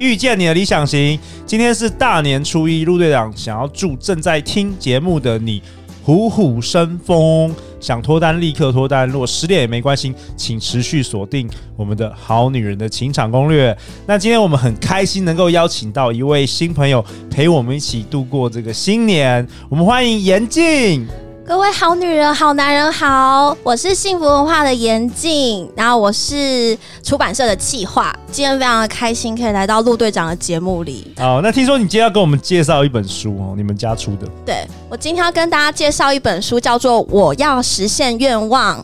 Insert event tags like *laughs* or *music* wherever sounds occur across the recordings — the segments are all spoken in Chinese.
遇见你的理想型。今天是大年初一，陆队长想要祝正在听节目的你虎虎生风，想脱单立刻脱单，如果失恋也没关系，请持续锁定我们的好女人的情场攻略。那今天我们很开心能够邀请到一位新朋友陪我们一起度过这个新年，我们欢迎严静。各位好女人、好男人好，我是幸福文化的严静，然后我是出版社的企划，今天非常的开心可以来到陆队长的节目里。好，那听说你今天要跟我们介绍一本书哦，你们家出的？对，我今天要跟大家介绍一本书，叫做《我要实现愿望》。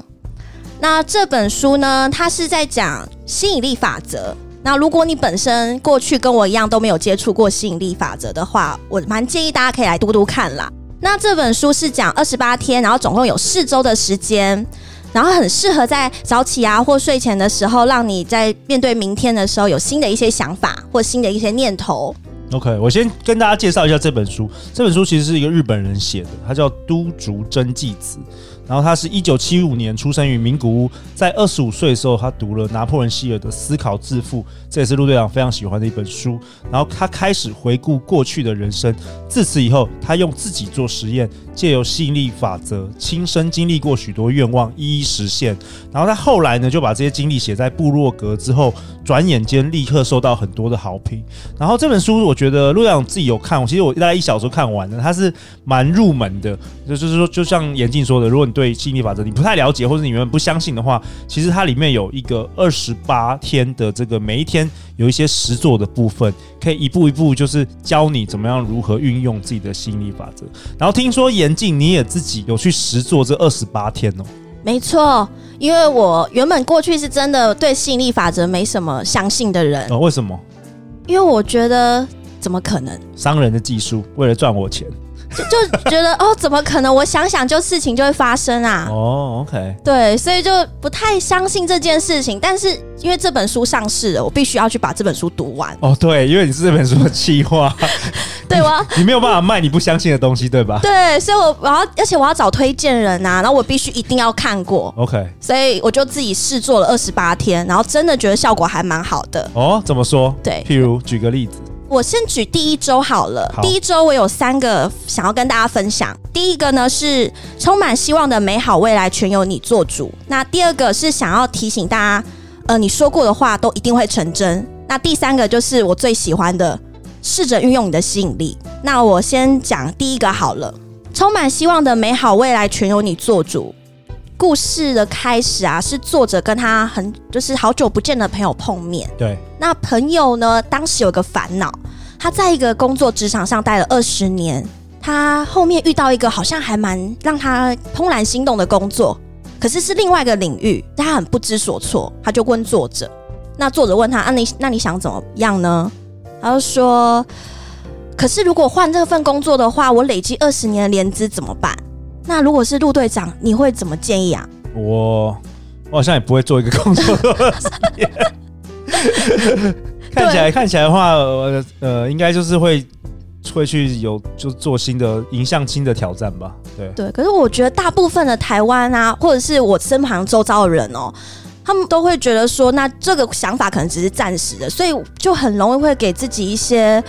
那这本书呢，它是在讲吸引力法则。那如果你本身过去跟我一样都没有接触过吸引力法则的话，我蛮建议大家可以来读读看啦。那这本书是讲二十八天，然后总共有四周的时间，然后很适合在早起啊或睡前的时候，让你在面对明天的时候有新的一些想法或新的一些念头。OK，我先跟大家介绍一下这本书。这本书其实是一个日本人写的，它叫都竹真纪子。然后他是一九七五年出生于名古屋，在二十五岁的时候，他读了拿破仑希尔的《思考致富》，这也是陆队长非常喜欢的一本书。然后他开始回顾过去的人生，自此以后，他用自己做实验，借由吸引力法则，亲身经历过许多愿望，一一实现。然后他后来呢，就把这些经历写在部落格之后，转眼间立刻受到很多的好评。然后这本书，我觉得陆队长自己有看，我其实我大概一小时看完了，它是蛮入门的，就是说，就像严静说的，如果你对吸引力法则你不太了解，或者你们不相信的话，其实它里面有一个二十八天的这个每一天有一些实做的部分，可以一步一步就是教你怎么样如何运用自己的吸引力法则。然后听说严静你也自己有去实做这二十八天哦？没错，因为我原本过去是真的对吸引力法则没什么相信的人哦。为什么？因为我觉得怎么可能？商人的技术，为了赚我钱。就，就觉得哦，怎么可能？我想想，就事情就会发生啊。哦，OK，对，所以就不太相信这件事情。但是因为这本书上市了，我必须要去把这本书读完。哦，对，因为你是这本书的企划，*laughs* 对我你，你没有办法卖你不相信的东西，对吧？对，所以我我要，而且我要找推荐人啊，然后我必须一定要看过。OK，所以我就自己试做了二十八天，然后真的觉得效果还蛮好的。哦，怎么说？对，譬如举个例子。我先举第一周好了。好，第一周我有三个想要跟大家分享。第一个呢是充满希望的美好未来全由你做主。那第二个是想要提醒大家，呃，你说过的话都一定会成真。那第三个就是我最喜欢的，试着运用你的吸引力。那我先讲第一个好了。充满希望的美好未来全由你做主。故事的开始啊，是作者跟他很就是好久不见的朋友碰面。对，那朋友呢，当时有个烦恼，他在一个工作职场上待了二十年，他后面遇到一个好像还蛮让他怦然心动的工作，可是是另外一个领域，但他很不知所措，他就问作者。那作者问他：“啊你，你那你想怎么样呢？”他就说：“可是如果换这份工作的话，我累积二十年的年资怎么办？”那如果是陆队长，你会怎么建议啊？我我好像也不会做一个工作 *laughs* 看起来看起来的话，呃呃，应该就是会会去有就做新的迎向新的挑战吧。对对，可是我觉得大部分的台湾啊，或者是我身旁周遭的人哦，他们都会觉得说，那这个想法可能只是暂时的，所以就很容易会给自己一些。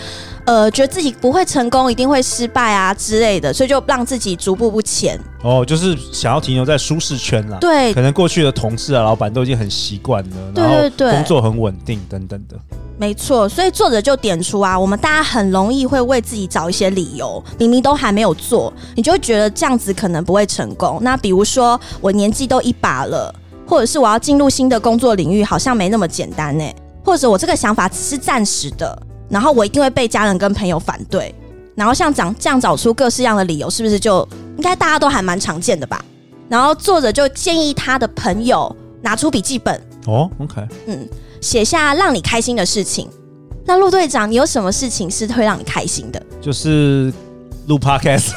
呃，觉得自己不会成功，一定会失败啊之类的，所以就让自己逐步不前。哦，就是想要停留在舒适圈了。对，可能过去的同事啊、老板都已经很习惯了，对对对，然后工作很稳定等等的。没错，所以作者就点出啊，我们大家很容易会为自己找一些理由，明明都还没有做，你就会觉得这样子可能不会成功。那比如说，我年纪都一把了，或者是我要进入新的工作领域，好像没那么简单呢，或者我这个想法只是暂时的。然后我一定会被家人跟朋友反对，然后像长这样找出各式样的理由，是不是就应该大家都还蛮常见的吧？然后作者就建议他的朋友拿出笔记本哦，OK，嗯，写下让你开心的事情，那陆队长，你有什么事情是会让你开心的？就是录 podcast，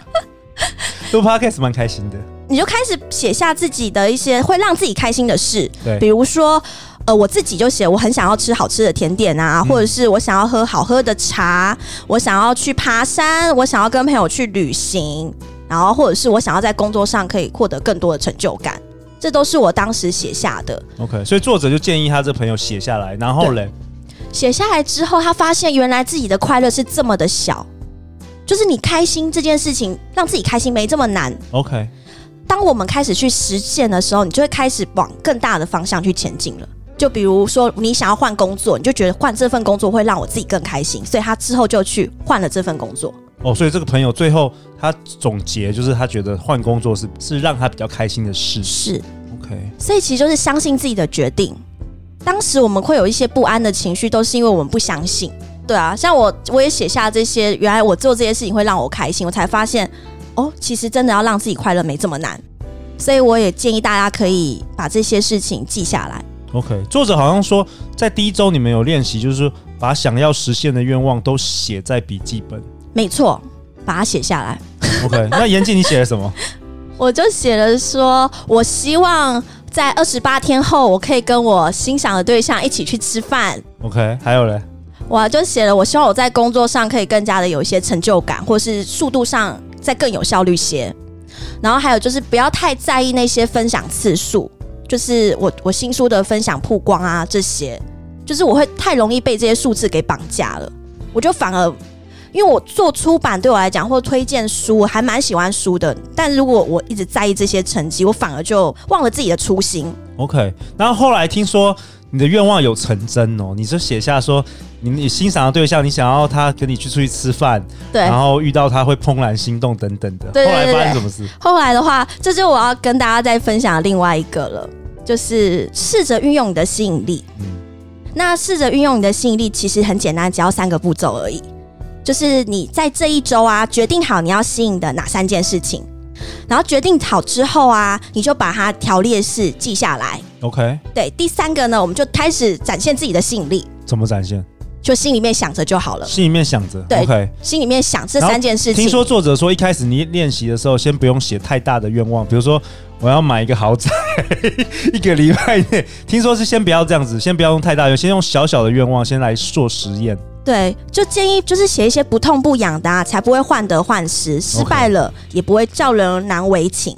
*laughs* 录 podcast 蛮开心的。你就开始写下自己的一些会让自己开心的事，对，比如说，呃，我自己就写我很想要吃好吃的甜点啊，嗯、或者是我想要喝好喝的茶，我想要去爬山，我想要跟朋友去旅行，然后或者是我想要在工作上可以获得更多的成就感，这都是我当时写下的。OK，所以作者就建议他这朋友写下来，然后嘞，写下来之后，他发现原来自己的快乐是这么的小，就是你开心这件事情，让自己开心没这么难。OK。当我们开始去实践的时候，你就会开始往更大的方向去前进了。就比如说，你想要换工作，你就觉得换这份工作会让我自己更开心，所以他之后就去换了这份工作。哦，所以这个朋友最后他总结就是，他觉得换工作是是让他比较开心的事。是，OK。所以其实就是相信自己的决定。当时我们会有一些不安的情绪，都是因为我们不相信。对啊，像我我也写下这些，原来我做这些事情会让我开心，我才发现。哦，其实真的要让自己快乐没这么难，所以我也建议大家可以把这些事情记下来。OK，作者好像说在第一周你们有练习，就是把想要实现的愿望都写在笔记本。没错，把它写下来。OK，那严静你写了什么？*laughs* 我就写了说，我希望在二十八天后，我可以跟我欣赏的对象一起去吃饭。OK，还有嘞？我就写了，我希望我在工作上可以更加的有一些成就感，或是速度上。再更有效率些，然后还有就是不要太在意那些分享次数，就是我我新书的分享曝光啊这些，就是我会太容易被这些数字给绑架了。我就反而，因为我做出版对我来讲或推荐书，还蛮喜欢书的，但如果我一直在意这些成绩，我反而就忘了自己的初心。OK，然后后来听说。你的愿望有成真哦，你就写下说你你欣赏的对象，你想要他跟你去出去吃饭，对，然后遇到他会怦然心动等等的。对，对，对，对，后来发生什么事？后来的话，这就我要跟大家再分享另外一个了，就是试着运用你的吸引力。嗯，那试着运用你的吸引力，其实很简单，只要三个步骤而已。就是你在这一周啊，决定好你要吸引的哪三件事情。然后决定好之后啊，你就把它条列式记下来。OK。对，第三个呢，我们就开始展现自己的吸引力。怎么展现？就心里面想着就好了。心里面想着。对。OK。心里面想这三件事情。听说作者说，一开始你练习的时候，先不用写太大的愿望，比如说我要买一个豪宅，一个礼拜内。听说是先不要这样子，先不要用太大，先用小小的愿望先来做实验。对，就建议就是写一些不痛不痒的，啊，才不会患得患失，失败了也不会叫人难为情。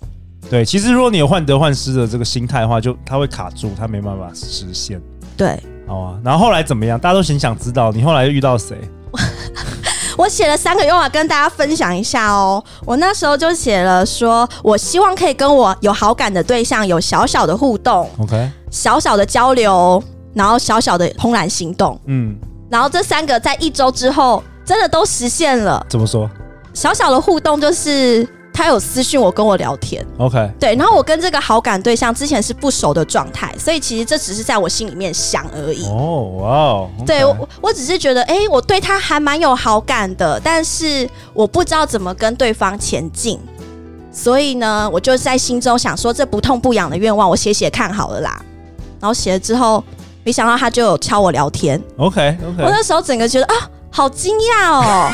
对，其实如果你有患得患失的这个心态的话，就它会卡住，它没办法实现。对，好啊。然后后来怎么样？大家都很想知道，你后来又遇到谁？我写了三个愿望跟大家分享一下哦。我那时候就写了说，我希望可以跟我有好感的对象有小小的互动，OK，小小的交流，然后小小的怦然心动，嗯。然后这三个在一周之后真的都实现了。怎么说？小小的互动就是他有私讯我跟我聊天。OK。对，然后我跟这个好感对象之前是不熟的状态，所以其实这只是在我心里面想而已。哦，哇哦。对，我我只是觉得，哎，我对他还蛮有好感的，但是我不知道怎么跟对方前进，所以呢，我就在心中想说，这不痛不痒的愿望，我写写看好了啦。然后写了之后。没想到他就有敲我聊天，OK OK，我那时候整个觉得啊，好惊讶哦。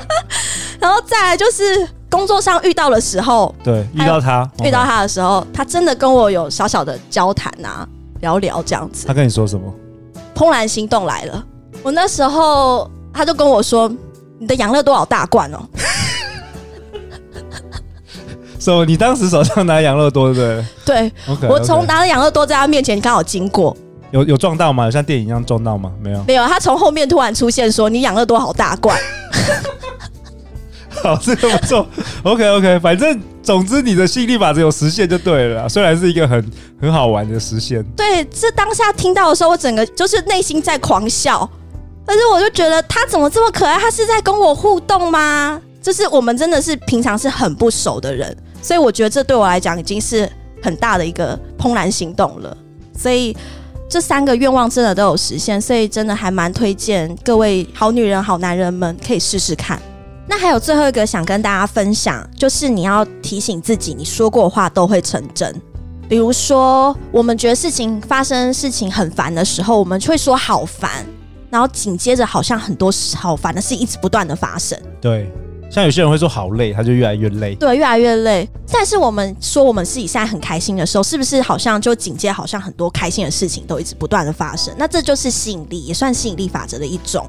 *laughs* 然后再来就是工作上遇到的时候，对，遇到他遇到他的时候，他真的跟我有小小的交谈啊，聊聊这样子。他跟你说什么？怦然心动来了。我那时候他就跟我说：“你的养乐多好大罐哦。*laughs* ”什么？你当时手上拿养乐多对不对？*laughs* 对，okay, 我从拿着养乐多在他面前刚好经过。有有撞到吗？有像电影一样撞到吗？没有，没有。他从后面突然出现，说：“你养乐多好大罐。” *laughs* 好，这个不错。OK OK，反正总之你的吸引力法则有实现就对了。虽然是一个很很好玩的实现。对，这当下听到的时候，我整个就是内心在狂笑。但是我就觉得他怎么这么可爱？他是在跟我互动吗？就是我们真的是平常是很不熟的人，所以我觉得这对我来讲已经是很大的一个怦然心动了。所以。这三个愿望真的都有实现，所以真的还蛮推荐各位好女人、好男人们可以试试看。那还有最后一个想跟大家分享，就是你要提醒自己，你说过的话都会成真。比如说，我们觉得事情发生、事情很烦的时候，我们会说好烦。然后紧接着好像很多好烦的事一直不断的发生。对。像有些人会说好累，他就越来越累。对，越来越累。但是我们说我们自己现在很开心的时候，是不是好像就紧接好像很多开心的事情都一直不断的发生？那这就是吸引力，也算吸引力法则的一种。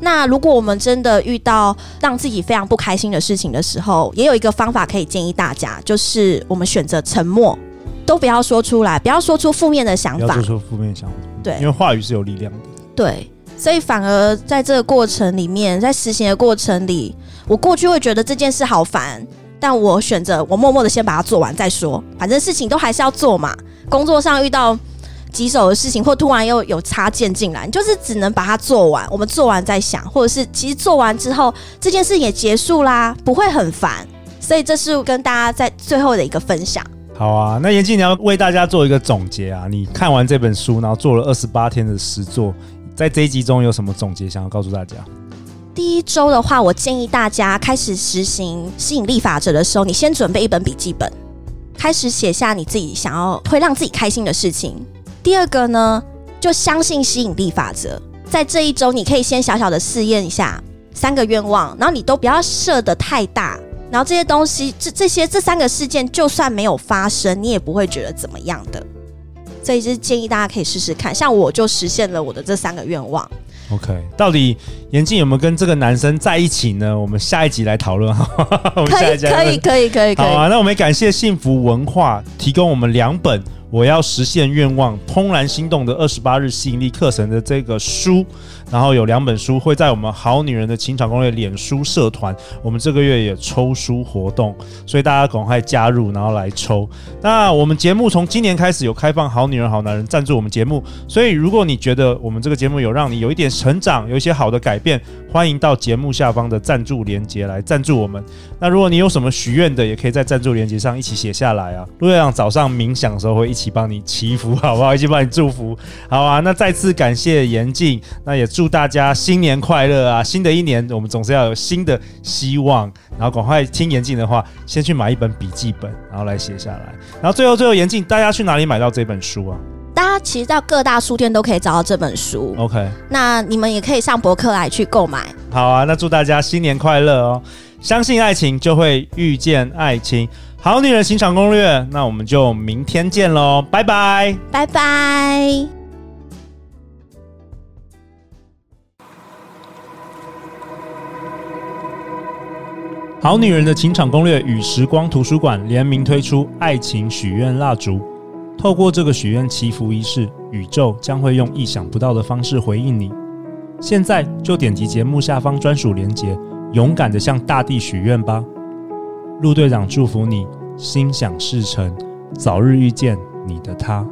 那如果我们真的遇到让自己非常不开心的事情的时候，也有一个方法可以建议大家，就是我们选择沉默，都不要说出来，不要说出负面的想法，不要说出负面想法。对，因为话语是有力量的。对，所以反而在这个过程里面，在实行的过程里。我过去会觉得这件事好烦，但我选择我默默的先把它做完再说，反正事情都还是要做嘛。工作上遇到棘手的事情，或突然又有插件进来，就是只能把它做完。我们做完再想，或者是其实做完之后，这件事也结束啦，不会很烦。所以这是跟大家在最后的一个分享。好啊，那严静你要为大家做一个总结啊。你看完这本书，然后做了二十八天的实作，在这一集中有什么总结想要告诉大家？第一周的话，我建议大家开始实行吸引力法则的时候，你先准备一本笔记本，开始写下你自己想要会让自己开心的事情。第二个呢，就相信吸引力法则。在这一周，你可以先小小的试验一下三个愿望，然后你都不要设得太大，然后这些东西，这这些这三个事件，就算没有发生，你也不会觉得怎么样的。所以是建议大家可以试试看，像我就实现了我的这三个愿望。OK，到底严静有没有跟这个男生在一起呢？我们下一集来讨论哈。*laughs* 可以，可以，可以，可以，可以。好啊，那我们也感谢幸福文化提供我们两本。我要实现愿望，怦然心动的二十八日吸引力课程的这个书，然后有两本书会在我们好女人的情场攻略脸书社团，我们这个月也抽书活动，所以大家赶快加入，然后来抽。那我们节目从今年开始有开放好女人好男人赞助我们节目，所以如果你觉得我们这个节目有让你有一点成长，有一些好的改变，欢迎到节目下方的赞助连接来赞助我们。那如果你有什么许愿的，也可以在赞助连接上一起写下来啊。陆队长早上冥想的时候会一。起帮你祈福，好不好？一起帮你祝福，好啊！那再次感谢严静，那也祝大家新年快乐啊！新的一年，我们总是要有新的希望，然后赶快听严静的话，先去买一本笔记本，然后来写下来。然后最后，最后，严静，大家去哪里买到这本书啊？其实到各大书店都可以找到这本书。OK，那你们也可以上博客来去购买。好啊！那祝大家新年快乐哦！相信爱情，就会遇见爱情。好女人情场攻略，那我们就明天见喽，拜拜，拜拜。好女人的情场攻略与时光图书馆联名推出爱情许愿蜡烛，透过这个许愿祈福仪式，宇宙将会用意想不到的方式回应你。现在就点击节目下方专属链接，勇敢地向大地许愿吧。陆队长祝福你，心想事成，早日遇见你的他。